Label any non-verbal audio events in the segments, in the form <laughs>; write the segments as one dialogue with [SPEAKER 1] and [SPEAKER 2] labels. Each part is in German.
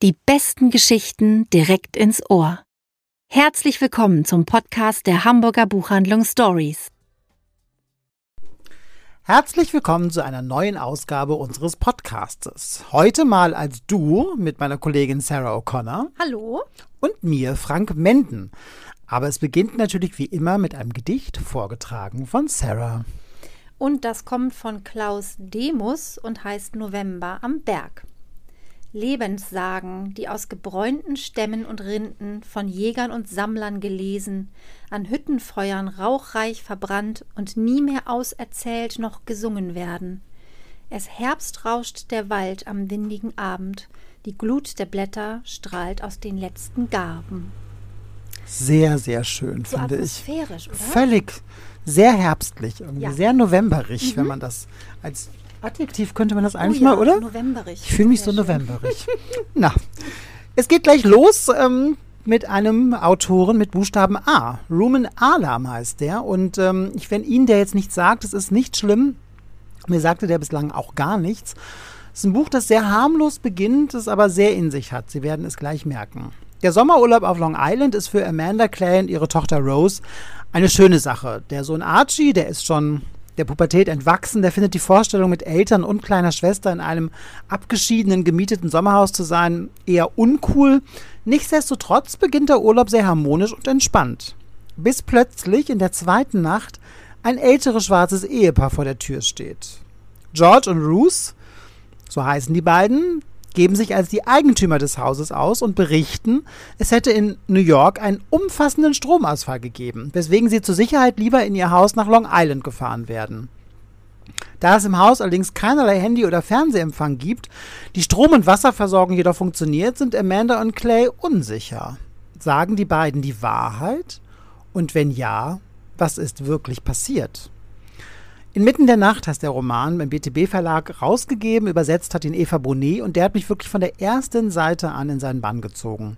[SPEAKER 1] Die besten Geschichten direkt ins Ohr. Herzlich willkommen zum Podcast der Hamburger Buchhandlung Stories.
[SPEAKER 2] Herzlich willkommen zu einer neuen Ausgabe unseres Podcastes. Heute mal als Duo mit meiner Kollegin Sarah O'Connor.
[SPEAKER 3] Hallo.
[SPEAKER 2] Und mir, Frank Menden. Aber es beginnt natürlich wie immer mit einem Gedicht vorgetragen von Sarah.
[SPEAKER 3] Und das kommt von Klaus Demus und heißt November am Berg. Lebenssagen, die aus gebräunten Stämmen und Rinden von Jägern und Sammlern gelesen, an Hüttenfeuern rauchreich verbrannt und nie mehr auserzählt noch gesungen werden. Es Herbst rauscht der Wald am windigen Abend, die Glut der Blätter strahlt aus den letzten Garben.
[SPEAKER 2] Sehr, sehr schön,
[SPEAKER 3] So
[SPEAKER 2] finde ich.
[SPEAKER 3] atmosphärisch, oder?
[SPEAKER 2] Völlig sehr herbstlich,
[SPEAKER 3] Ja.
[SPEAKER 2] sehr novemberig, wenn man das als Adjektiv könnte man das eigentlich
[SPEAKER 3] oh ja,
[SPEAKER 2] mal, oder?
[SPEAKER 3] Novemberig.
[SPEAKER 2] Ich fühle mich
[SPEAKER 3] Sehr
[SPEAKER 2] so novemberig. <laughs> Na, es geht gleich los ähm, mit einem Autoren mit Buchstaben A. Rumen Alam heißt der. Und ähm, ich, wenn Ihnen der jetzt nichts sagt, es ist nicht schlimm. Mir sagte der bislang auch gar nichts. Es ist ein Buch, das sehr harmlos beginnt, es aber sehr in sich hat. Sie werden es gleich merken. Der Sommerurlaub auf Long Island ist für Amanda Clay und ihre Tochter Rose eine schöne Sache. Der Sohn Archie, der ist schon der Pubertät entwachsen, der findet die Vorstellung, mit Eltern und kleiner Schwester in einem abgeschiedenen, gemieteten Sommerhaus zu sein, eher uncool. Nichtsdestotrotz beginnt der Urlaub sehr harmonisch und entspannt. Bis plötzlich in der zweiten Nacht ein älteres schwarzes Ehepaar vor der Tür steht. George und Ruth, so heißen die beiden, geben sich als die Eigentümer des Hauses aus und berichten, es hätte in New York einen umfassenden Stromausfall gegeben, weswegen sie zur Sicherheit lieber in ihr Haus nach Long Island gefahren werden. Da es im Haus allerdings keinerlei Handy- oder Fernsehempfang gibt, die Strom- und Wasserversorgung jedoch funktioniert, sind Amanda und Clay unsicher. Sagen die beiden die Wahrheit? Und wenn ja, was ist wirklich passiert? Inmitten der Nacht heißt der Roman beim BTB-Verlag rausgegeben, übersetzt hat ihn Eva Bonet und der hat mich wirklich von der ersten Seite an in seinen Bann gezogen.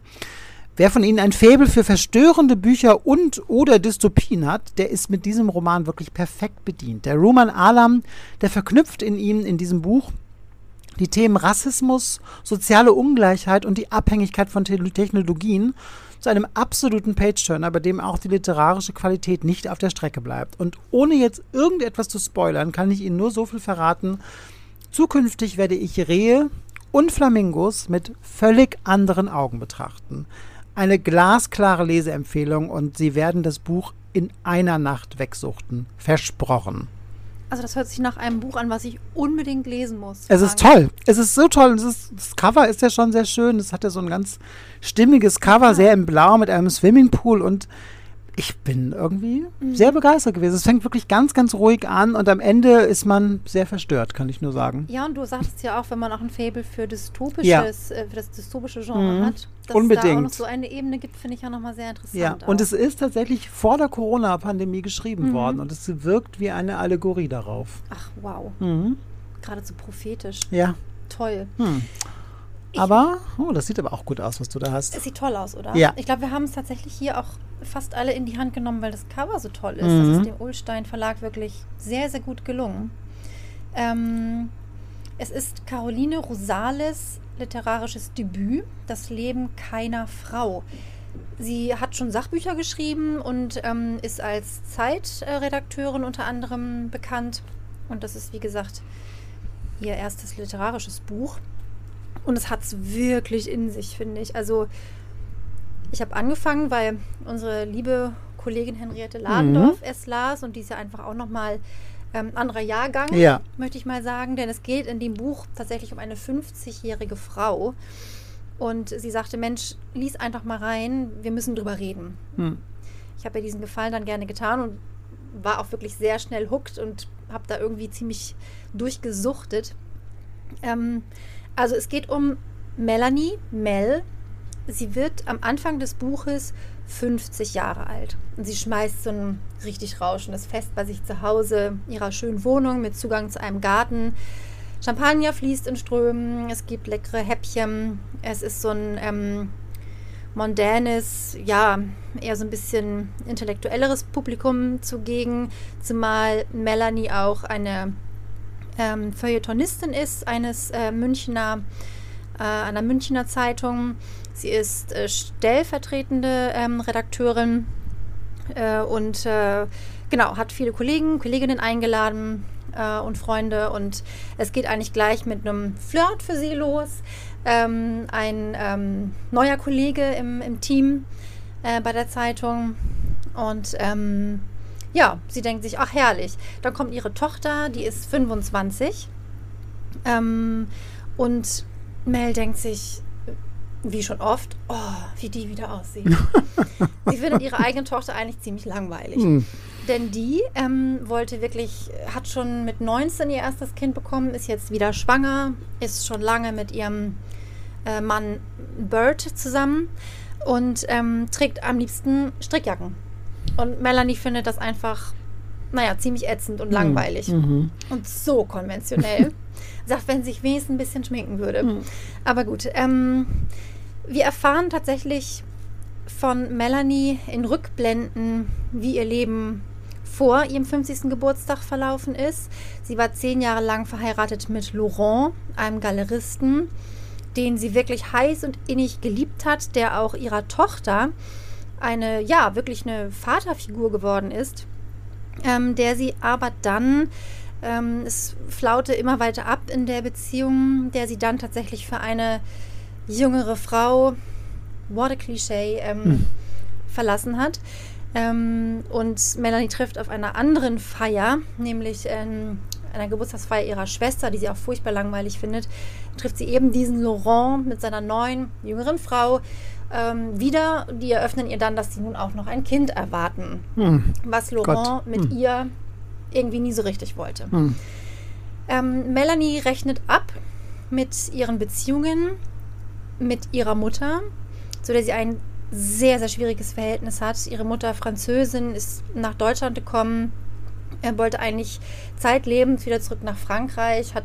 [SPEAKER 2] Wer von Ihnen ein Faible für verstörende Bücher und oder Dystopien hat, der ist mit diesem Roman wirklich perfekt bedient. Der Roman Alam, der verknüpft in ihm in diesem Buch die Themen Rassismus, soziale Ungleichheit und die Abhängigkeit von Te Technologien zu einem absoluten Page-Turner, bei dem auch die literarische Qualität nicht auf der Strecke bleibt. Und ohne jetzt irgendetwas zu spoilern, kann ich Ihnen nur so viel verraten. Zukünftig werde ich Rehe und Flamingos mit völlig anderen Augen betrachten. Eine glasklare Leseempfehlung und Sie werden das Buch in einer Nacht wegsuchten. Versprochen.
[SPEAKER 3] Also das hört sich nach einem Buch an, was ich unbedingt lesen muss.
[SPEAKER 2] Es ist toll. Es ist so toll. Ist, das Cover ist ja schon sehr schön. Es hat ja so ein ganz stimmiges Cover, sehr in Blau mit einem Swimmingpool und ich bin irgendwie sehr begeistert gewesen. Es fängt wirklich ganz, ganz ruhig an und am Ende ist man sehr verstört, kann ich nur sagen.
[SPEAKER 3] Ja, und du sagtest ja auch, wenn man auch ein Faible für dystopisches,
[SPEAKER 2] Ja.
[SPEAKER 3] äh, für das dystopische Genre
[SPEAKER 2] Mhm.
[SPEAKER 3] hat, dass es da auch
[SPEAKER 2] Unbedingt.
[SPEAKER 3] noch so eine Ebene gibt, finde ich ja nochmal sehr interessant.
[SPEAKER 2] Ja,
[SPEAKER 3] auch.
[SPEAKER 2] und es ist tatsächlich vor der Corona-Pandemie geschrieben
[SPEAKER 3] Mhm.
[SPEAKER 2] worden und es wirkt wie eine Allegorie darauf.
[SPEAKER 3] Ach, wow.
[SPEAKER 2] Mhm.
[SPEAKER 3] Geradezu prophetisch.
[SPEAKER 2] Ja.
[SPEAKER 3] Toll.
[SPEAKER 2] Hm.
[SPEAKER 3] Ich-
[SPEAKER 2] Aber, oh, das sieht aber auch gut aus, was du da hast.
[SPEAKER 3] Es sieht toll aus, oder?
[SPEAKER 2] Ja.
[SPEAKER 3] Ich glaube, wir haben es tatsächlich hier auch fast alle in die Hand genommen, weil das Cover so toll ist.
[SPEAKER 2] Mhm.
[SPEAKER 3] Das ist dem Ulstein Verlag wirklich sehr, sehr gut gelungen. Ähm, es ist Caroline Rosales literarisches Debüt, Das Leben keiner Frau. Sie hat schon Sachbücher geschrieben und ähm, ist als Zeitredakteurin unter anderem bekannt. Und das ist, wie gesagt, ihr erstes literarisches Buch. Und es hat es wirklich in sich, finde ich. Also, ich habe angefangen, weil unsere liebe Kollegin Henriette Ladendorf es las und die ist ja einfach auch nochmal ähm, anderer Jahrgang,
[SPEAKER 2] Ja.
[SPEAKER 3] möchte ich mal sagen. Denn es geht in dem Buch tatsächlich um eine 50-jährige Frau. Und sie sagte, Mensch, lies einfach mal rein, wir müssen drüber reden.
[SPEAKER 2] Hm.
[SPEAKER 3] Ich habe ihr diesen Gefallen dann gerne getan und war auch wirklich sehr schnell hooked und habe da irgendwie ziemlich durchgesuchtet. Ähm, also es geht um Melanie Mel. Sie wird am Anfang des Buches 50 Jahre alt. Und sie schmeißt so ein richtig rauschendes Fest bei sich zu Hause, ihrer schönen Wohnung mit Zugang zu einem Garten. Champagner fließt in Strömen, es gibt leckere Häppchen. Es ist so ein ähm, mondänes, ja, eher so ein bisschen intellektuelleres Publikum zugegen, zumal Melanie auch eine ähm, Feuilletonistin ist, eines äh, Münchner äh, einer Münchner Zeitung. Sie ist äh, stellvertretende ähm, Redakteurin äh, und äh, genau, hat viele Kollegen, Kolleginnen eingeladen äh, und Freunde. Und es geht eigentlich gleich mit einem Flirt für sie los. Ähm, ein ähm, neuer Kollege im, im Team bei der Zeitung. Und ähm, ja, sie denkt sich, ach herrlich. Dann kommt ihre Tochter, die ist 25. Ähm, und Mel denkt sich, wie schon oft, oh, wie die wieder aussieht. <laughs> sie findet ihre eigene Tochter eigentlich ziemlich langweilig.
[SPEAKER 2] Hm.
[SPEAKER 3] Denn die ähm, wollte wirklich, hat schon mit 19 ihr erstes Kind bekommen, ist jetzt wieder schwanger, ist schon lange mit ihrem äh, Mann Bert zusammen und ähm, trägt am liebsten Strickjacken. Und Melanie findet das einfach, naja, ziemlich ätzend und langweilig.
[SPEAKER 2] Mhm.
[SPEAKER 3] Und so konventionell. <laughs> Sagt, wenn sich wenigstens ein bisschen schminken würde.
[SPEAKER 2] Mhm.
[SPEAKER 3] Aber gut, ähm, wir erfahren tatsächlich von Melanie in Rückblenden, wie ihr Leben vor ihrem 50. Geburtstag verlaufen ist. Sie war zehn Jahre lang verheiratet mit Laurent, einem Galeristen, den sie wirklich heiß und innig geliebt hat, der auch ihrer Tochter eine, ja, wirklich eine Vaterfigur geworden ist, ähm, der sie aber dann, ähm, es flaute immer weiter ab in der Beziehung, der sie dann tatsächlich für eine jüngere Frau, what a Klischee, ähm,
[SPEAKER 2] Hm.
[SPEAKER 3] verlassen hat. Ähm, und Melanie trifft auf einer anderen Feier, nämlich ähm, einer Geburtstagsfeier ihrer Schwester, die sie auch furchtbar langweilig findet, trifft sie eben diesen Laurent mit seiner neuen, jüngeren Frau ähm, wieder. Die eröffnen ihr dann, dass sie nun auch noch ein Kind erwarten,
[SPEAKER 2] Hm.
[SPEAKER 3] was Laurent
[SPEAKER 2] Gott.
[SPEAKER 3] mit
[SPEAKER 2] Hm.
[SPEAKER 3] ihr irgendwie nie so richtig wollte.
[SPEAKER 2] Hm.
[SPEAKER 3] Ähm, Melanie rechnet ab mit ihren Beziehungen mit ihrer Mutter, zu der sie ein sehr, sehr schwieriges Verhältnis hat. Ihre Mutter, Französin, ist nach Deutschland gekommen. Er wollte eigentlich zeitlebens wieder zurück nach Frankreich, hat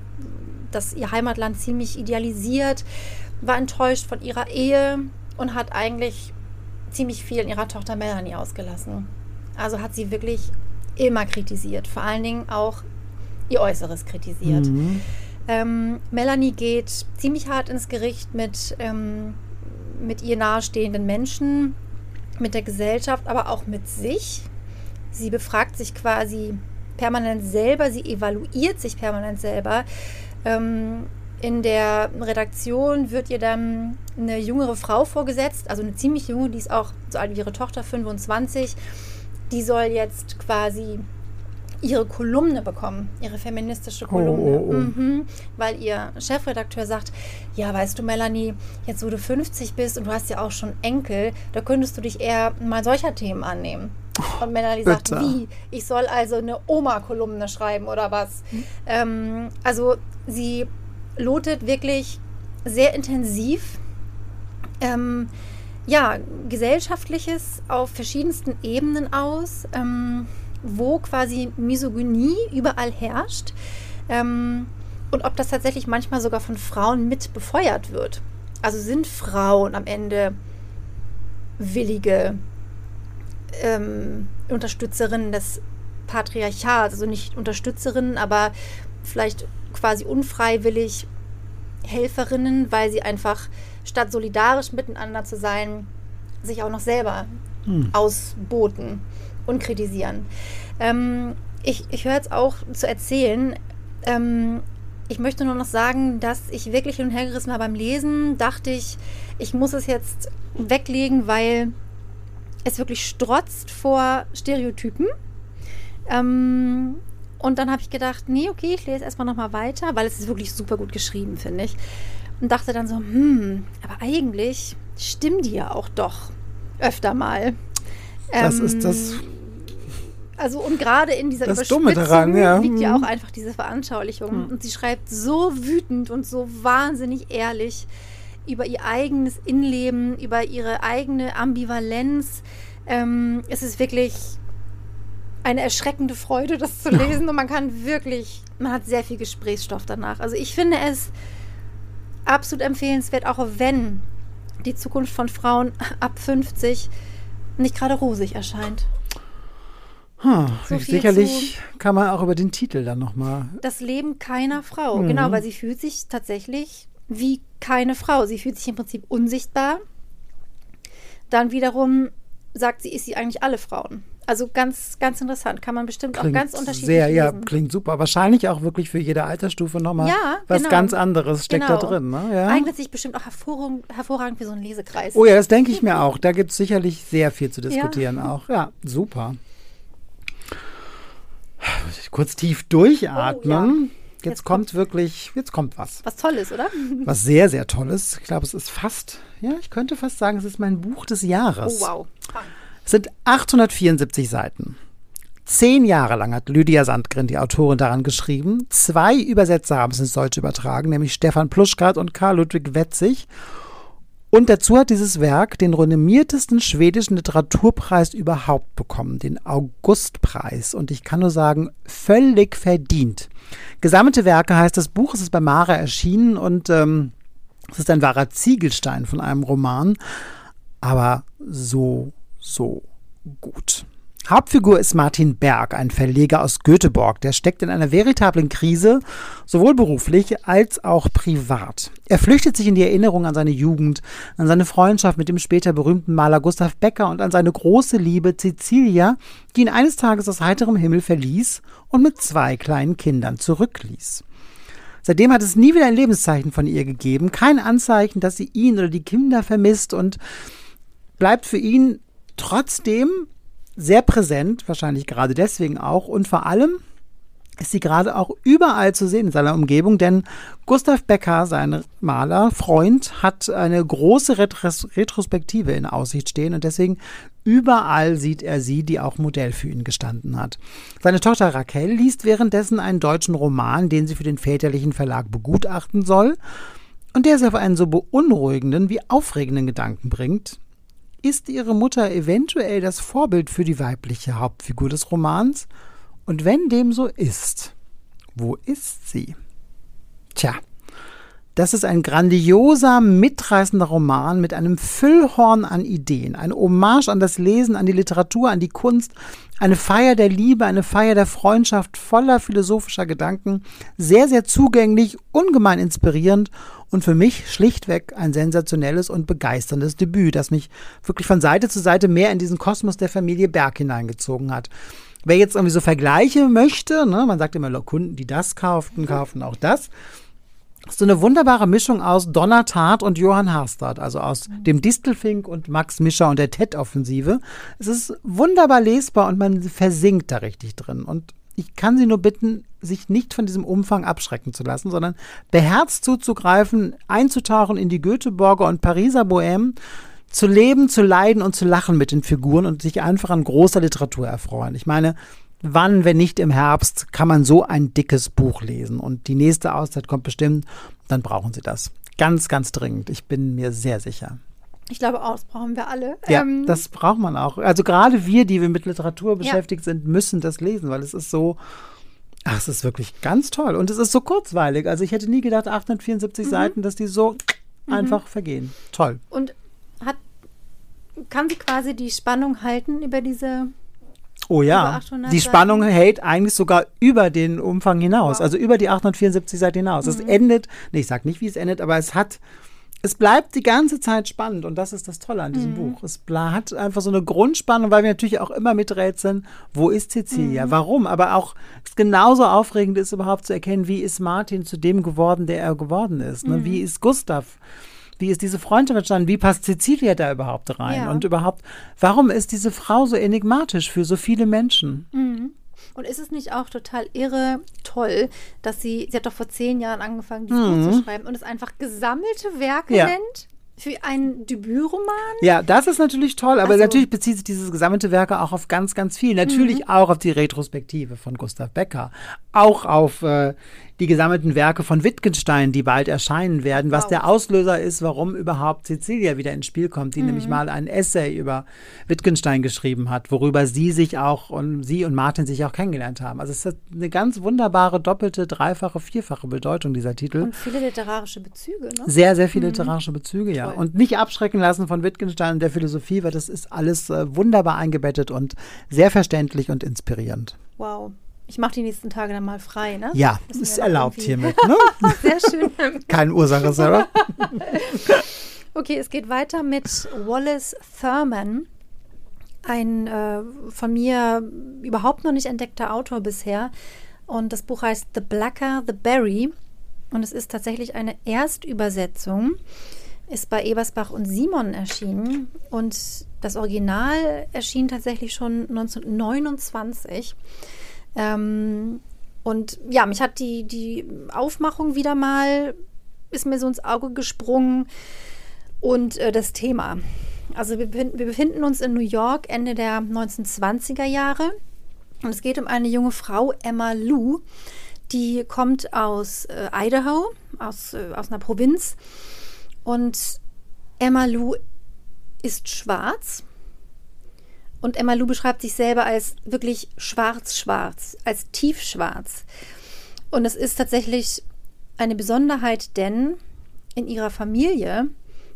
[SPEAKER 3] das ihr Heimatland ziemlich idealisiert, war enttäuscht von ihrer Ehe und hat eigentlich ziemlich viel in ihrer Tochter Melanie ausgelassen. Also hat sie wirklich immer kritisiert, vor allen Dingen auch ihr Äußeres kritisiert.
[SPEAKER 2] Mhm.
[SPEAKER 3] Ähm, Melanie geht ziemlich hart ins Gericht mit, ähm, mit ihr nahestehenden Menschen, mit der Gesellschaft, aber auch mit sich. Sie befragt sich quasi permanent selber, sie evaluiert sich permanent selber. Ähm, in der Redaktion wird ihr dann eine jüngere Frau vorgesetzt, also eine ziemlich junge, die ist auch so alt wie ihre Tochter, 25. Die soll jetzt quasi ihre Kolumne bekommen, ihre feministische Kolumne.
[SPEAKER 2] oh, oh.
[SPEAKER 3] Mhm, weil ihr Chefredakteur sagt, ja, weißt du, Melanie, jetzt wo du 50 bist und du hast ja auch schon Enkel, da könntest du dich eher mal solcher Themen annehmen. Und Melanie sagt,
[SPEAKER 2] Bitte.
[SPEAKER 3] wie? Ich soll also eine Oma-Kolumne schreiben oder was? Ähm, also sie lotet wirklich sehr intensiv ähm, ja, gesellschaftliches auf verschiedensten Ebenen aus, ähm, wo quasi Misogynie überall herrscht ähm, und ob das tatsächlich manchmal sogar von Frauen mit befeuert wird. Also sind Frauen am Ende willige ähm, Unterstützerinnen des Patriarchats, also nicht Unterstützerinnen, aber vielleicht quasi unfreiwillig Helferinnen, weil sie einfach statt solidarisch miteinander zu sein, sich auch noch selber
[SPEAKER 2] Hm.
[SPEAKER 3] ausboten und kritisieren. Ähm, ich ich höre jetzt auch zu erzählen. Ähm, ich möchte nur noch sagen, dass ich wirklich hin und her gerissen war beim Lesen. Dachte ich, ich muss es jetzt weglegen, weil es wirklich strotzt vor Stereotypen. Ähm, und dann habe ich gedacht, nee, okay, ich lese erstmal nochmal weiter, weil es ist wirklich super gut geschrieben, finde ich. Und dachte dann so, hm, aber eigentlich stimmen die ja auch doch öfter mal.
[SPEAKER 2] Das
[SPEAKER 3] Ähm,
[SPEAKER 2] ist das.
[SPEAKER 3] Also und gerade in dieser
[SPEAKER 2] Das Dumme
[SPEAKER 3] Überspitzung
[SPEAKER 2] daran, ja.
[SPEAKER 3] liegt ja
[SPEAKER 2] Mhm.
[SPEAKER 3] auch einfach diese Veranschaulichung.
[SPEAKER 2] Mhm.
[SPEAKER 3] Und sie schreibt so wütend und so wahnsinnig ehrlich über ihr eigenes Innenleben, über ihre eigene Ambivalenz. Ähm, es ist wirklich eine erschreckende Freude, das zu lesen. Und man kann wirklich, man hat sehr viel Gesprächsstoff danach. Also ich finde es absolut empfehlenswert, auch wenn die Zukunft von Frauen ab 50 nicht gerade rosig erscheint.
[SPEAKER 2] Hm,
[SPEAKER 3] so
[SPEAKER 2] sicherlich kann man auch über den Titel dann nochmal.
[SPEAKER 3] Das Leben keiner Frau.
[SPEAKER 2] Mhm.
[SPEAKER 3] Genau, weil sie fühlt sich tatsächlich wie keine Frau. Sie fühlt sich im Prinzip unsichtbar. Dann wiederum sagt sie, ist sie eigentlich alle Frauen. Also ganz, ganz interessant. Kann man bestimmt
[SPEAKER 2] Klingt
[SPEAKER 3] auch ganz unterschiedlich
[SPEAKER 2] sehr, ja,
[SPEAKER 3] lesen.
[SPEAKER 2] klingt super. Wahrscheinlich auch wirklich für jede Altersstufe nochmal
[SPEAKER 3] Ja,
[SPEAKER 2] was
[SPEAKER 3] genau.
[SPEAKER 2] ganz anderes steckt da
[SPEAKER 3] Genau.
[SPEAKER 2] drin. Ne? Ja.
[SPEAKER 3] Eignet sich bestimmt auch hervorragend, hervorragend für so einen Lesekreis.
[SPEAKER 2] Oh ja, das denke ich mir auch. Da gibt es sicherlich sehr viel zu diskutieren auch. Ja, super. Kurz tief durchatmen. Jetzt,
[SPEAKER 3] Oh, Jetzt
[SPEAKER 2] kommt wirklich, jetzt kommt was.
[SPEAKER 3] Was Tolles, oder? <laughs>
[SPEAKER 2] Was sehr, sehr Tolles. Ich glaube, es ist fast, ja, ich könnte fast sagen, es ist mein Buch des Jahres.
[SPEAKER 3] Oh, wow.
[SPEAKER 2] Sind 874 Seiten. Zehn Jahre lang hat Lydia Sandgren, die Autorin, daran geschrieben. Zwei Übersetzer haben es ins Deutsche übertragen, nämlich Stefan Pluschkat und Karl Ludwig Wetzig. Und dazu hat dieses Werk den renommiertesten schwedischen Literaturpreis überhaupt bekommen, den Augustpreis. Und ich kann nur sagen, völlig verdient. Gesammelte Werke heißt das Buch, es ist bei Mara erschienen und ähm, es ist ein wahrer Ziegelstein von einem Roman, aber so, so gut. Hauptfigur ist Martin Berg, ein Verleger aus Göteborg. Der steckt in einer veritablen Krise, sowohl beruflich als auch privat. Er flüchtet sich in die Erinnerung an seine Jugend, an seine Freundschaft mit dem später berühmten Maler Gustav Becker und an seine große Liebe Cecilia, die ihn eines Tages aus heiterem Himmel verließ und mit zwei kleinen Kindern zurückließ. Seitdem hat es nie wieder ein Lebenszeichen von ihr gegeben, kein Anzeichen, dass sie ihn oder die Kinder vermisst und bleibt für ihn trotzdem sehr präsent, wahrscheinlich gerade deswegen auch und vor allem ist sie gerade auch überall zu sehen in seiner Umgebung, denn Gustav Becker, sein Maler, Freund, hat eine große Retros Retrospektive in Aussicht stehen und deswegen überall sieht er sie, die auch Modell für ihn gestanden hat. Seine Tochter Raquel liest währenddessen einen deutschen Roman, den sie für den väterlichen Verlag begutachten soll und der sie auf einen so beunruhigenden wie aufregenden Gedanken bringt. Ist ihre Mutter eventuell das Vorbild für die weibliche Hauptfigur des Romans? Und wenn dem so ist, wo ist sie? Tja, das ist ein grandioser, mitreißender Roman mit einem Füllhorn an Ideen, eine Hommage an das Lesen, an die Literatur, an die Kunst, eine Feier der Liebe, eine Feier der Freundschaft voller philosophischer Gedanken, sehr, sehr zugänglich, ungemein inspirierend und für mich schlichtweg ein sensationelles und begeisterndes Debüt, das mich wirklich von Seite zu Seite mehr in diesen Kosmos der Familie Berg hineingezogen hat. Wer jetzt irgendwie so Vergleiche möchte, ne, man sagt immer, Kunden, die das kauften, kaufen auch das. So eine wunderbare Mischung aus Donnertat und Johann Harstad, also aus dem Distelfink und Max Mischer und der TED-Offensive. Es ist wunderbar lesbar und man versinkt da richtig drin. Und ich kann Sie nur bitten, sich nicht von diesem Umfang abschrecken zu lassen, sondern beherzt zuzugreifen, einzutauchen in die Göteborger und Pariser Bohème, zu leben, zu leiden und zu lachen mit den Figuren und sich einfach an großer Literatur erfreuen. Ich meine, wann, wenn nicht im Herbst, kann man so ein dickes Buch lesen? Und die nächste Auszeit kommt bestimmt, dann brauchen Sie das. Ganz, ganz dringend. Ich bin mir sehr sicher.
[SPEAKER 3] Ich glaube auch, das brauchen wir alle.
[SPEAKER 2] Ja,
[SPEAKER 3] Ähm,
[SPEAKER 2] das braucht man auch. Also gerade wir, die wir mit Literatur beschäftigt sind, müssen das lesen, weil es ist so, ach, es ist wirklich ganz toll. Und es ist so kurzweilig. Also ich hätte nie gedacht, 874 Seiten, dass die so einfach vergehen. Toll.
[SPEAKER 3] und hat, kann sie quasi die Spannung halten über diese.
[SPEAKER 2] Oh ja,
[SPEAKER 3] 800
[SPEAKER 2] die Spannung
[SPEAKER 3] Seiten?
[SPEAKER 2] hält eigentlich sogar über den Umfang hinaus,
[SPEAKER 3] Wow.
[SPEAKER 2] also über die 874 Seiten hinaus. Es endet, nee, ich sag nicht, wie es endet, aber es hat, es bleibt die ganze Zeit spannend und das ist das Tolle an diesem Buch. Es hat einfach so eine Grundspannung, weil wir natürlich auch immer miträtseln, wo ist Cecilia, warum, aber auch es genauso aufregend ist überhaupt zu erkennen, wie ist Martin zu dem geworden, der er geworden ist, ne? wie ist Gustav. Wie ist diese Freundschaft entstanden? Wie passt Cecilia da überhaupt rein?
[SPEAKER 3] Ja.
[SPEAKER 2] Und überhaupt, warum ist diese Frau so enigmatisch für so viele Menschen?
[SPEAKER 3] Und ist es nicht auch total irre toll, dass sie, sie hat doch vor zehn Jahren angefangen, dieses
[SPEAKER 2] Mhm.
[SPEAKER 3] Buch zu schreiben und es einfach gesammelte Werke
[SPEAKER 2] Ja.
[SPEAKER 3] nennt für einen Debütroman?
[SPEAKER 2] Ja, das ist natürlich toll, aber
[SPEAKER 3] Also-
[SPEAKER 2] natürlich bezieht sich dieses gesammelte Werke auch auf ganz, ganz viel. Natürlich auch auf die Retrospektive von Gustav Becker, auch auf äh, die gesammelten Werke von Wittgenstein, die bald erscheinen werden, was
[SPEAKER 3] Wow.
[SPEAKER 2] der Auslöser ist, warum überhaupt Cecilia wieder ins Spiel kommt, die nämlich mal ein Essay über Wittgenstein geschrieben hat, worüber sie sich auch und sie und Martin sich auch kennengelernt haben. Also es hat eine ganz wunderbare doppelte, dreifache, vierfache Bedeutung dieser Titel.
[SPEAKER 3] Und viele literarische Bezüge, ne?
[SPEAKER 2] Sehr, sehr viele literarische Bezüge, ja.
[SPEAKER 3] Toll.
[SPEAKER 2] Und nicht abschrecken lassen von Wittgenstein und der Philosophie, weil das ist alles äh, wunderbar eingebettet und sehr verständlich und inspirierend.
[SPEAKER 3] Wow. Ich mache die nächsten Tage dann mal frei, ne?
[SPEAKER 2] Ja,
[SPEAKER 3] Müssen
[SPEAKER 2] ist erlaubt hiermit. <laughs> Ne?
[SPEAKER 3] Sehr schön.
[SPEAKER 2] Keine Ursache, Sarah. <laughs>
[SPEAKER 3] Okay, es geht weiter mit Wallace Thurman. Ein äh, von mir überhaupt noch nicht entdeckter Autor bisher. Und das Buch heißt The Blacker, the Berry. Und es ist tatsächlich eine Erstübersetzung. Ist bei Ebersbach und Simon erschienen. Und das Original erschien tatsächlich schon 1929. Ähm, und ja, mich hat die, die Aufmachung wieder mal, ist mir so ins Auge gesprungen. Und äh, das Thema. Also wir, befinden- wir befinden uns in New York Ende der 1920er Jahre. Und es geht um eine junge Frau, Emma Lou. Die kommt aus äh, Idaho, aus, äh, aus einer Provinz. Und Emma Lou ist schwarz. Und Emma Lou beschreibt sich selber als wirklich schwarz-schwarz, als tiefschwarz. Und es ist tatsächlich eine Besonderheit, denn in ihrer Familie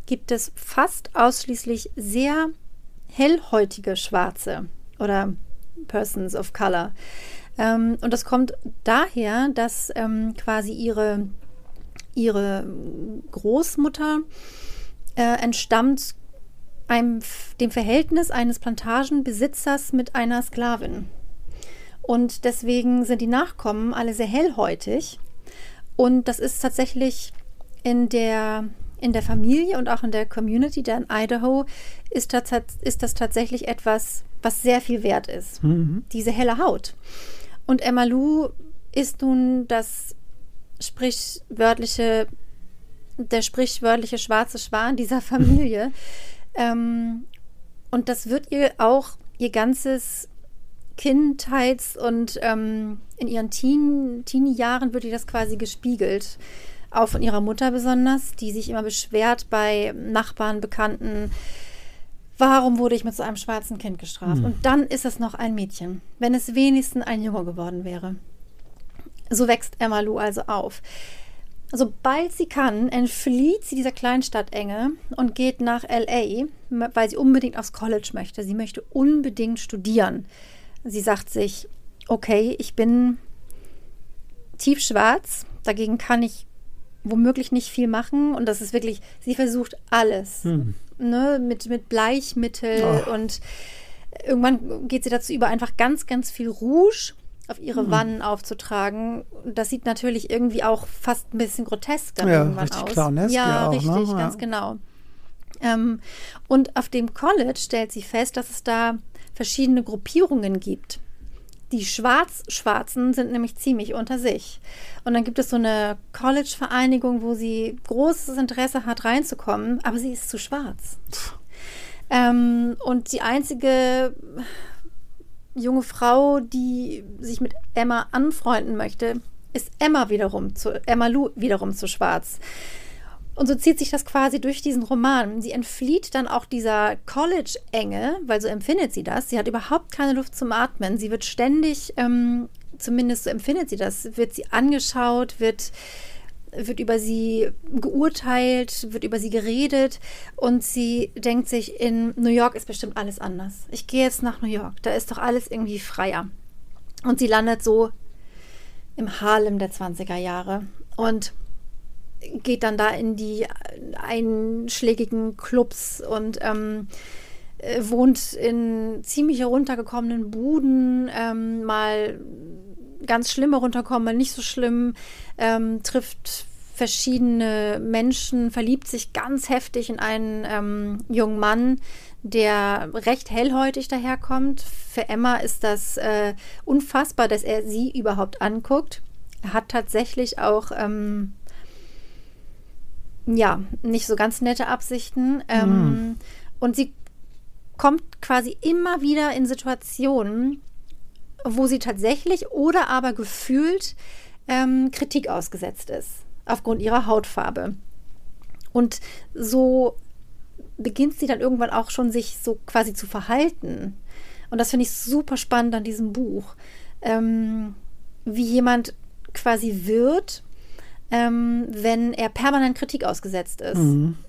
[SPEAKER 3] gibt es fast ausschließlich sehr hellhäutige Schwarze oder Persons of Color. Ähm, und das kommt daher, dass ähm, quasi ihre, ihre Großmutter äh, entstammt einem, dem Verhältnis eines Plantagenbesitzers mit einer Sklavin. Und deswegen sind die Nachkommen alle sehr hellhäutig. Und das ist tatsächlich in der, in der Familie und auch in der Community da in Idaho ist das, ist das tatsächlich etwas, was sehr viel wert ist. Diese helle Haut. Und Emma Lou ist nun das sprichwörtliche, der sprichwörtliche schwarze Schwan dieser <laughs> Familie. Ähm, und das wird ihr auch ihr ganzes Kindheits- und ähm, in ihren Teen, Teenie-Jahren wird ihr das quasi gespiegelt. Auch von ihrer Mutter besonders, die sich immer beschwert bei Nachbarn, Bekannten, warum wurde ich mit so einem schwarzen Kind gestraft? Und dann ist es noch ein Mädchen, wenn es wenigstens ein Junge geworden wäre. So wächst Emma Lou also auf. Sobald sie kann, entflieht sie dieser Kleinstadtenge und geht nach LA, weil sie unbedingt aufs College möchte. Sie möchte unbedingt studieren. Sie sagt sich, okay, ich bin tiefschwarz, dagegen kann ich womöglich nicht viel machen. Und das ist wirklich, sie versucht alles. Ne, mit, mit Bleichmittel
[SPEAKER 2] Oh.
[SPEAKER 3] und irgendwann geht sie dazu über, einfach ganz, ganz viel Rouge auf ihre Wannen aufzutragen. Das sieht natürlich irgendwie auch fast ein bisschen grotesk dann
[SPEAKER 2] Ja,
[SPEAKER 3] irgendwann
[SPEAKER 2] richtig
[SPEAKER 3] aus.
[SPEAKER 2] clownesk
[SPEAKER 3] ja,
[SPEAKER 2] ja auch, ne?
[SPEAKER 3] richtig,
[SPEAKER 2] Ja.
[SPEAKER 3] ganz genau. Ähm, und auf dem College stellt sie fest, dass es da verschiedene Gruppierungen gibt. Die Schwarz-Schwarzen sind nämlich ziemlich unter sich. Und dann gibt es so eine College-Vereinigung, wo sie großes Interesse hat, reinzukommen, aber sie ist zu schwarz. Ähm, und die einzige junge Frau, die sich mit Emma anfreunden möchte, ist Emma wiederum zu Emma Lou wiederum zu schwarz. Und so zieht sich das quasi durch diesen Roman. Sie entflieht dann auch dieser College-Enge, weil so empfindet sie das. Sie hat überhaupt keine Luft zum Atmen. Sie wird ständig, ähm, zumindest so empfindet sie das, wird sie angeschaut, wird, wird über sie geurteilt, wird über sie geredet und sie denkt sich, in New York ist bestimmt alles anders. Ich gehe jetzt nach New York, da ist doch alles irgendwie freier. Und sie landet so im Harlem der 20er Jahre und geht dann da in die einschlägigen Clubs und ähm, äh, wohnt in ziemlich heruntergekommenen Buden, ähm, mal ganz schlimm herunterkommen, mal nicht so schlimm, ähm, trifft verschiedene Menschen, verliebt sich ganz heftig in einen ähm, jungen Mann, der recht hellhäutig daherkommt. Für Emma ist das äh, unfassbar, dass er sie überhaupt anguckt. Er hat tatsächlich auch ähm, ja, nicht so ganz nette Absichten. Ähm, Und sie kommt quasi immer wieder in Situationen, wo sie tatsächlich oder aber gefühlt ähm, Kritik ausgesetzt ist, aufgrund ihrer Hautfarbe. Und so beginnt sie dann irgendwann auch schon sich so quasi zu verhalten. Und das finde ich super spannend an diesem Buch. Ähm, wie jemand quasi wird, ähm, wenn er permanent Kritik ausgesetzt ist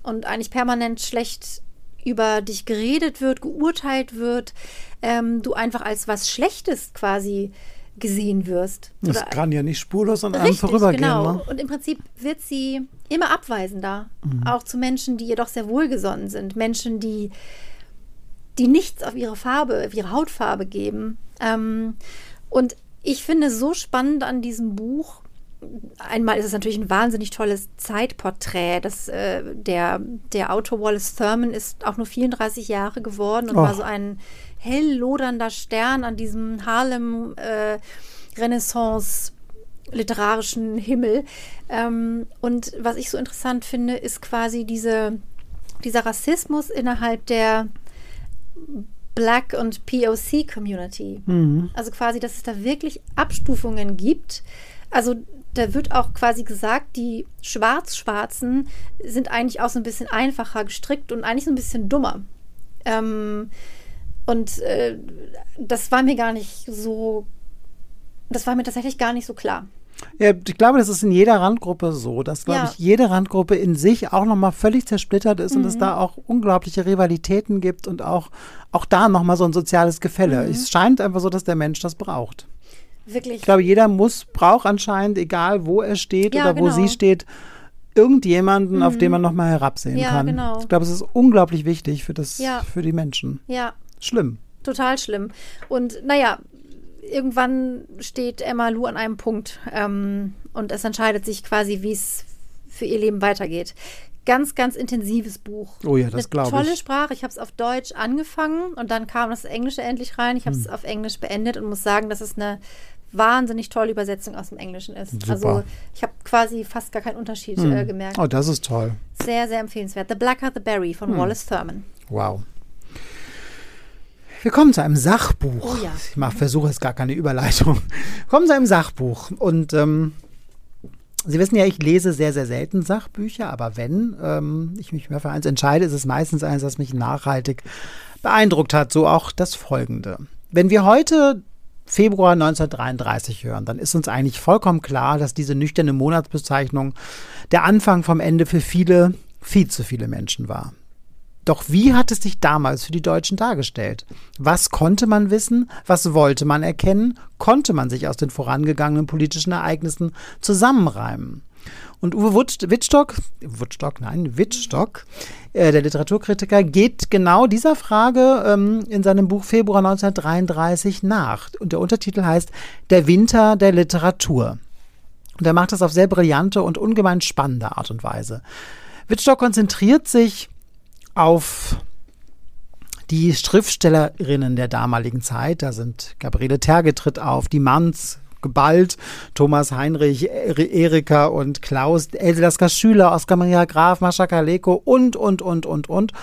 [SPEAKER 3] und eigentlich permanent schlecht über dich geredet wird, geurteilt wird, ähm, du einfach als was Schlechtes quasi gesehen wirst.
[SPEAKER 2] Das
[SPEAKER 3] Oder-
[SPEAKER 2] kann ja nicht spurlos an einem
[SPEAKER 3] Richtig,
[SPEAKER 2] vorübergehen.
[SPEAKER 3] genau.
[SPEAKER 2] Ne?
[SPEAKER 3] Und im Prinzip wird sie immer abweisender, auch zu Menschen, die ihr doch sehr wohlgesonnen sind. Menschen, die, die nichts auf ihre Farbe, auf ihre Hautfarbe geben. Ähm, und ich finde so spannend an diesem Buch, einmal ist es natürlich ein wahnsinnig tolles Zeitporträt. Das, äh, der, der Autor Wallace Thurman ist auch nur 34 Jahre geworden und
[SPEAKER 2] Och.
[SPEAKER 3] war so ein hell lodernder Stern an diesem Harlem äh, Renaissance literarischen Himmel. Ähm, und was ich so interessant finde, ist quasi diese, dieser Rassismus innerhalb der Black- und POC-Community. Also quasi, dass es da wirklich Abstufungen gibt. Also da wird auch quasi gesagt, die Schwarz-Schwarzen sind eigentlich auch so ein bisschen einfacher gestrickt und eigentlich so ein bisschen dummer. Ähm, und äh, das war mir gar nicht so, das war mir tatsächlich gar nicht so klar.
[SPEAKER 2] Ja, ich glaube, das ist in jeder Randgruppe so, dass, glaube
[SPEAKER 3] Ja.
[SPEAKER 2] ich, jede Randgruppe in sich auch nochmal völlig zersplittert ist und es
[SPEAKER 3] Mhm.
[SPEAKER 2] da auch unglaubliche Rivalitäten gibt und auch, auch da nochmal so ein soziales Gefälle.
[SPEAKER 3] Mhm.
[SPEAKER 2] Es scheint einfach so, dass der Mensch das braucht.
[SPEAKER 3] Wirklich.
[SPEAKER 2] Ich glaube, jeder muss, braucht anscheinend, egal wo er steht
[SPEAKER 3] Ja,
[SPEAKER 2] oder wo
[SPEAKER 3] genau. Mhm.
[SPEAKER 2] sie steht, irgendjemanden, auf den man nochmal herabsehen
[SPEAKER 3] Ja,
[SPEAKER 2] kann.
[SPEAKER 3] genau.
[SPEAKER 2] Ich glaube, es ist unglaublich wichtig für, das,
[SPEAKER 3] Ja.
[SPEAKER 2] für die Menschen.
[SPEAKER 3] ja,
[SPEAKER 2] Schlimm.
[SPEAKER 3] total schlimm. Und naja, irgendwann steht Emma Lou an einem Punkt ähm, und es entscheidet sich quasi, wie es für ihr Leben weitergeht. Ganz, ganz intensives Buch.
[SPEAKER 2] Oh ja, das glaube
[SPEAKER 3] Tolle
[SPEAKER 2] ich.
[SPEAKER 3] Sprache. Ich habe es auf Deutsch angefangen und dann kam das Englische endlich rein. Ich habe
[SPEAKER 2] Hm.
[SPEAKER 3] es auf Englisch beendet und muss sagen, dass es eine wahnsinnig tolle Übersetzung aus dem Englischen ist.
[SPEAKER 2] Super.
[SPEAKER 3] Also ich habe quasi fast gar keinen Unterschied äh, gemerkt.
[SPEAKER 2] Oh, das ist toll.
[SPEAKER 3] Sehr, sehr empfehlenswert. The Blacker the Berry
[SPEAKER 2] Hm.
[SPEAKER 3] von Wallace Thurman.
[SPEAKER 2] Wow. Wir kommen zu einem Sachbuch.
[SPEAKER 3] Oh ja.
[SPEAKER 2] Ich versuche jetzt gar keine Überleitung. Wir <laughs> kommen zu einem Sachbuch. Und ähm, Sie wissen ja, ich lese sehr, sehr selten Sachbücher, aber wenn ähm, ich mich für eins entscheide, ist es meistens eins, das mich nachhaltig beeindruckt hat. So auch das folgende. Wenn wir heute Februar 1933 hören, dann ist uns eigentlich vollkommen klar, dass diese nüchterne Monatsbezeichnung der Anfang vom Ende für viele, viel zu viele Menschen war. Doch wie hat es sich damals für die Deutschen dargestellt? Was konnte man wissen? Was wollte man erkennen? Konnte man sich aus den vorangegangenen politischen Ereignissen zusammenreimen? Und Uwe Wittstock, Wittstock, nein, Wittstock, äh, der Literaturkritiker, geht genau dieser Frage ähm, in seinem Buch Februar 1933 nach. Und der Untertitel heißt Der Winter der Literatur. Und er macht das auf sehr brillante und ungemein spannende Art und Weise. Wittstock konzentriert sich auf die Schriftstellerinnen der damaligen Zeit. Da sind Gabriele Terge tritt auf, die Manns, geballt, Thomas Heinrich, Er- Erika und Klaus, Else Lasker Schüler, Oskar Maria Graf, Mascha Kaleko und, und, und, und, und.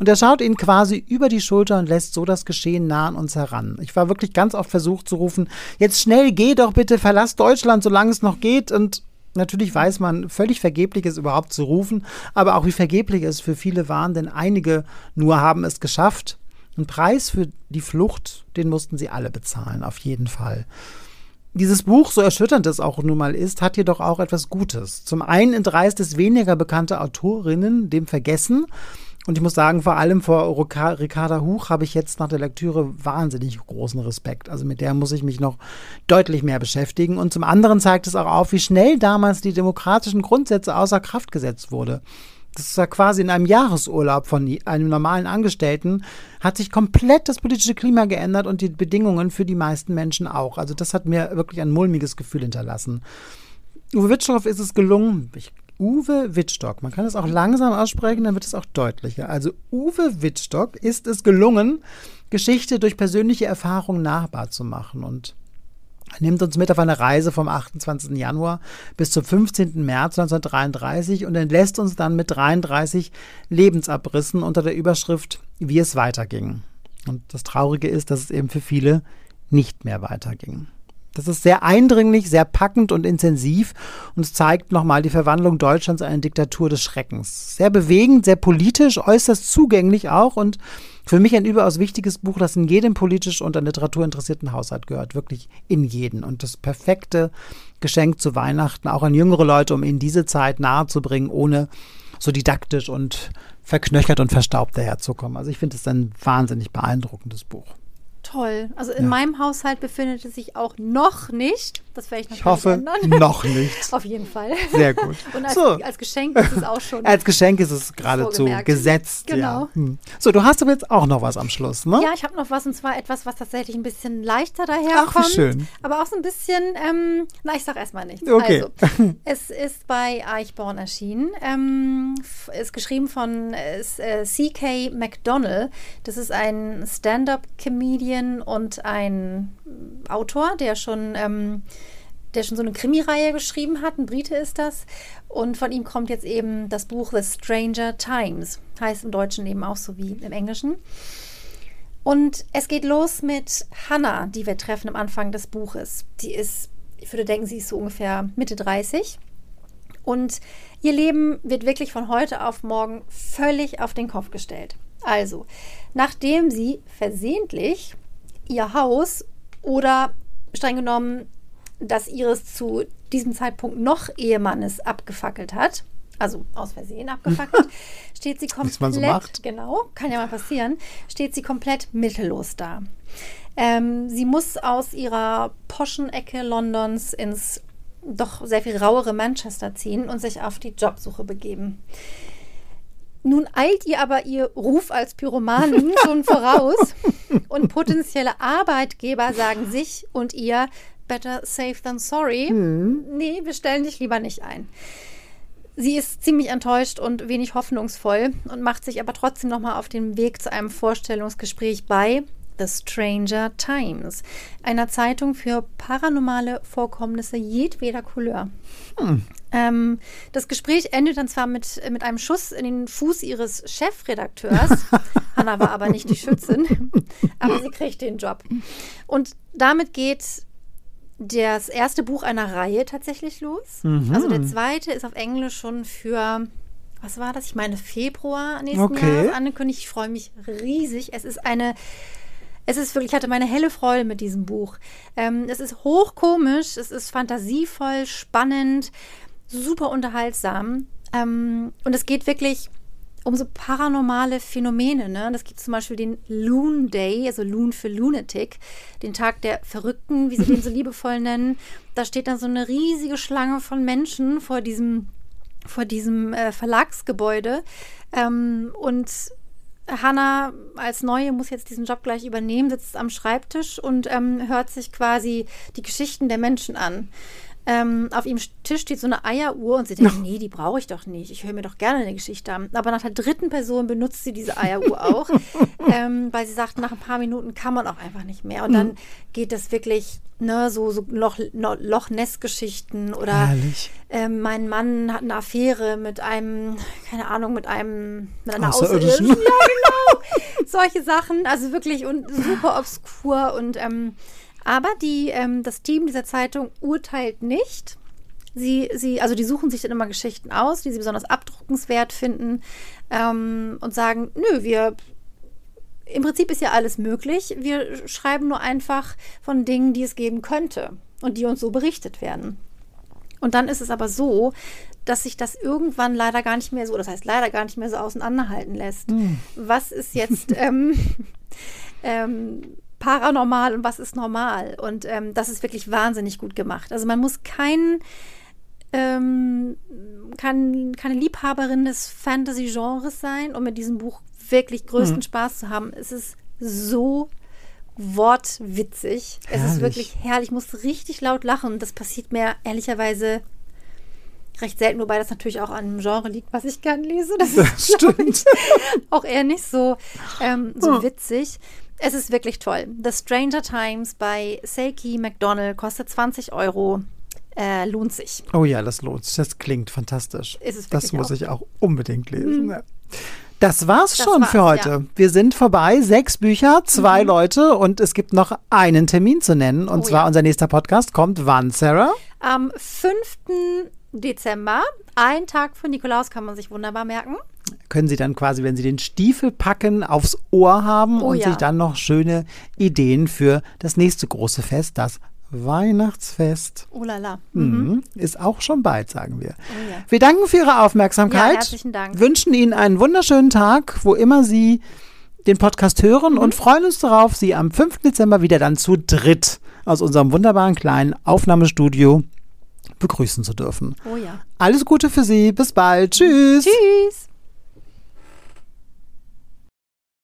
[SPEAKER 2] Und er schaut ihnen quasi über die Schulter und lässt so das Geschehen nah an uns heran. Ich war wirklich ganz oft versucht zu rufen, jetzt schnell, geh doch bitte, verlass Deutschland, solange es noch geht. Und Natürlich weiß man, völlig vergeblich ist überhaupt zu rufen, aber auch wie vergeblich es für viele waren, denn einige nur haben es geschafft. Ein Preis für die Flucht, den mussten sie alle bezahlen, auf jeden Fall. Dieses Buch, so erschütternd es auch nun mal ist, hat jedoch auch etwas Gutes. Zum einen entreißt es weniger bekannte Autorinnen dem Vergessen. Und ich muss sagen, vor allem vor Ricarda Huch habe ich jetzt nach der Lektüre wahnsinnig großen Respekt. Also mit der muss ich mich noch deutlich mehr beschäftigen. Und zum anderen zeigt es auch auf, wie schnell damals die demokratischen Grundsätze außer Kraft gesetzt wurde. Das ja quasi in einem Jahresurlaub von einem normalen Angestellten, hat sich komplett das politische Klima geändert und die Bedingungen für die meisten Menschen auch. Also das hat mir wirklich ein mulmiges Gefühl hinterlassen. Uwe Wittstock ist es gelungen, ich, Uwe Wittstock, man kann es auch langsam aussprechen, dann wird es auch deutlicher. Also Uwe Wittstock ist es gelungen, Geschichte durch persönliche Erfahrung nahbar zu machen und er nimmt uns mit auf eine Reise vom 28. Januar bis zum 15. März 1933 und entlässt uns dann mit 33 Lebensabrissen unter der Überschrift Wie es weiterging. Und das Traurige ist, dass es eben für viele nicht mehr weiterging. Das ist sehr eindringlich, sehr packend und intensiv und zeigt nochmal die Verwandlung Deutschlands in eine Diktatur des Schreckens. Sehr bewegend, sehr politisch, äußerst zugänglich auch und für mich ein überaus wichtiges Buch, das in jedem politisch und an Literatur interessierten Haushalt gehört. Wirklich in jeden. Und das perfekte Geschenk zu Weihnachten, auch an jüngere Leute, um ihnen diese Zeit nahezubringen, ohne so didaktisch und verknöchert und verstaubt daherzukommen. Also ich finde es ein wahnsinnig beeindruckendes Buch.
[SPEAKER 3] Toll. Also in meinem Haushalt befindet es sich auch noch nicht. Das werde ich natürlich
[SPEAKER 2] Ich hoffe,
[SPEAKER 3] ändern.
[SPEAKER 2] noch <laughs> nicht.
[SPEAKER 3] Auf jeden Fall.
[SPEAKER 2] Sehr gut.
[SPEAKER 3] Und als,
[SPEAKER 2] So.
[SPEAKER 3] als Geschenk ist es auch schon. <laughs>
[SPEAKER 2] Als Geschenk ist es geradezu gesetzt.
[SPEAKER 3] Genau.
[SPEAKER 2] Ja. Hm. So, du hast aber jetzt auch noch was am Schluss, ne?
[SPEAKER 3] Ja, ich habe noch was und zwar etwas, was tatsächlich ein bisschen leichter daherkommt.
[SPEAKER 2] Ach, wie schön.
[SPEAKER 3] Aber auch so ein bisschen, ähm, na, ich sag erstmal nichts.
[SPEAKER 2] Okay.
[SPEAKER 3] Also, <laughs> es ist bei Eichborn erschienen. Ähm, ist geschrieben von äh, äh, C.K. McDonnell. Das ist ein Stand-up-Comedian und ein Autor, der schon. Ähm, der schon so eine Krimireihe geschrieben hat, ein Brite ist das. Und von ihm kommt jetzt eben das Buch The Stranger Times. Heißt im Deutschen eben auch so wie im Englischen. Und es geht los mit Hannah, die wir treffen am Anfang des Buches. Die ist, ich würde denken, sie ist so ungefähr Mitte 30. Und ihr Leben wird wirklich von heute auf morgen völlig auf den Kopf gestellt. Also, nachdem sie versehentlich ihr Haus oder streng genommen das ihres zu diesem Zeitpunkt noch Ehemannes abgefackelt hat, also aus Versehen abgefackelt, <laughs> steht sie komplett,
[SPEAKER 2] man so macht.
[SPEAKER 3] genau, kann ja mal passieren, steht sie komplett mittellos da. Ähm, sie muss aus ihrer poschen Ecke Londons ins doch sehr viel rauere Manchester ziehen und sich auf die Jobsuche begeben. Nun eilt ihr aber ihr Ruf als Pyromanin <laughs> schon voraus und potenzielle Arbeitgeber sagen sich und ihr, better safe than sorry. Nee, wir stellen dich lieber nicht ein. Sie ist ziemlich enttäuscht und wenig hoffnungsvoll und macht sich aber trotzdem nochmal auf den Weg zu einem Vorstellungsgespräch bei The Stranger Times, einer Zeitung für paranormale Vorkommnisse jedweder Couleur. Ähm, das Gespräch endet dann zwar mit, mit einem Schuss in den Fuß ihres Chefredakteurs. <laughs> Hannah war aber nicht die Schützin, aber sie kriegt den Job. Und damit geht das erste Buch einer Reihe tatsächlich los. Also der zweite ist auf Englisch schon für, was war das? Ich meine Februar nächsten
[SPEAKER 2] Okay.
[SPEAKER 3] Jahres angekündigt. Ich freue mich riesig. Es ist eine es ist wirklich, ich hatte meine helle Freude mit diesem Buch. Ähm, es ist hochkomisch, es ist fantasievoll, spannend, super unterhaltsam. Ähm, und es geht wirklich um so paranormale Phänomene. Ne? Das gibt zum Beispiel den Loon Day, also Loon für Lunatic, den Tag der Verrückten, wie sie den so <laughs> liebevoll nennen. Da steht dann so eine riesige Schlange von Menschen vor diesem, vor diesem äh, Verlagsgebäude. Ähm, und Hannah als Neue muss jetzt diesen Job gleich übernehmen, sitzt am Schreibtisch und ähm, hört sich quasi die Geschichten der Menschen an. Ähm, auf ihrem Tisch steht so eine Eieruhr und sie denkt, nee, die brauche ich doch nicht. Ich höre mir doch gerne eine Geschichte an. Aber nach der dritten Person benutzt sie diese Eieruhr auch, <laughs> ähm, weil sie sagt, nach ein paar Minuten kann man auch einfach nicht mehr. Und dann geht das wirklich, ne, so, so Loch, Loch Ness-Geschichten oder ähm, mein Mann hat eine Affäre mit einem, keine Ahnung, mit einem, mit einer.
[SPEAKER 2] Außerirdischen.
[SPEAKER 3] Ja, genau. <laughs> Solche Sachen, also wirklich und super obskur und ähm, aber die, ähm, das Team dieser Zeitung urteilt nicht. Sie, sie, also die suchen sich dann immer Geschichten aus, die sie besonders abdruckenswert finden ähm, und sagen, nö, wir im Prinzip ist ja alles möglich. Wir schreiben nur einfach von Dingen, die es geben könnte und die uns so berichtet werden. Und dann ist es aber so, dass sich das irgendwann leider gar nicht mehr so, das heißt leider gar nicht mehr so auseinanderhalten lässt. Was ist jetzt <laughs> ähm, ähm, paranormal und was ist normal? Und ähm, das ist wirklich wahnsinnig gut gemacht. Also man muss kein, ähm, kein, keine Liebhaberin des Fantasy-Genres sein, um mit diesem Buch wirklich größten Spaß zu haben. Es ist so wortwitzig. Es ist
[SPEAKER 2] Herrlich.
[SPEAKER 3] wirklich herrlich. Ich muss richtig laut lachen. Das passiert mir ehrlicherweise recht selten, wobei das natürlich auch an einem Genre liegt, was ich gern lese. Das <laughs> ist, glaub ich, auch eher nicht so, ähm, so witzig. Es ist wirklich toll. The Stranger Times bei Seiki McDonald kostet 20 Euro. Äh, lohnt sich.
[SPEAKER 2] Oh ja, das lohnt sich. Das klingt fantastisch. Das muss
[SPEAKER 3] auch.
[SPEAKER 2] ich auch unbedingt lesen. Ja. Das war's
[SPEAKER 3] Das
[SPEAKER 2] schon
[SPEAKER 3] war's,
[SPEAKER 2] für heute.
[SPEAKER 3] ja. Mhm.
[SPEAKER 2] Wir sind vorbei. Sechs Bücher, zwei Leute und es gibt noch einen Termin zu nennen. Und
[SPEAKER 3] Oh
[SPEAKER 2] zwar
[SPEAKER 3] ja.
[SPEAKER 2] unser nächster Podcast kommt wann, Sarah?
[SPEAKER 3] Am 5. Dezember, ein Tag für Nikolaus, kann man sich wunderbar merken.
[SPEAKER 2] Können Sie dann quasi, wenn Sie den Stiefel packen, aufs Ohr haben
[SPEAKER 3] Oh
[SPEAKER 2] und
[SPEAKER 3] ja.
[SPEAKER 2] sich dann noch schöne Ideen für das nächste große Fest, das Weihnachtsfest.
[SPEAKER 3] Oh la la.
[SPEAKER 2] Mhm. Ist auch schon bald, sagen wir.
[SPEAKER 3] Oh ja.
[SPEAKER 2] Wir danken für Ihre Aufmerksamkeit.
[SPEAKER 3] Ja, herzlichen Dank.
[SPEAKER 2] Wünschen Ihnen einen wunderschönen Tag, wo immer Sie den Podcast hören und freuen uns darauf, Sie am 5. Dezember wieder dann zu dritt aus unserem wunderbaren kleinen Aufnahmestudio begrüßen zu dürfen.
[SPEAKER 3] Oh ja.
[SPEAKER 2] Alles Gute für Sie. Bis bald. Tschüss.
[SPEAKER 3] Tschüss.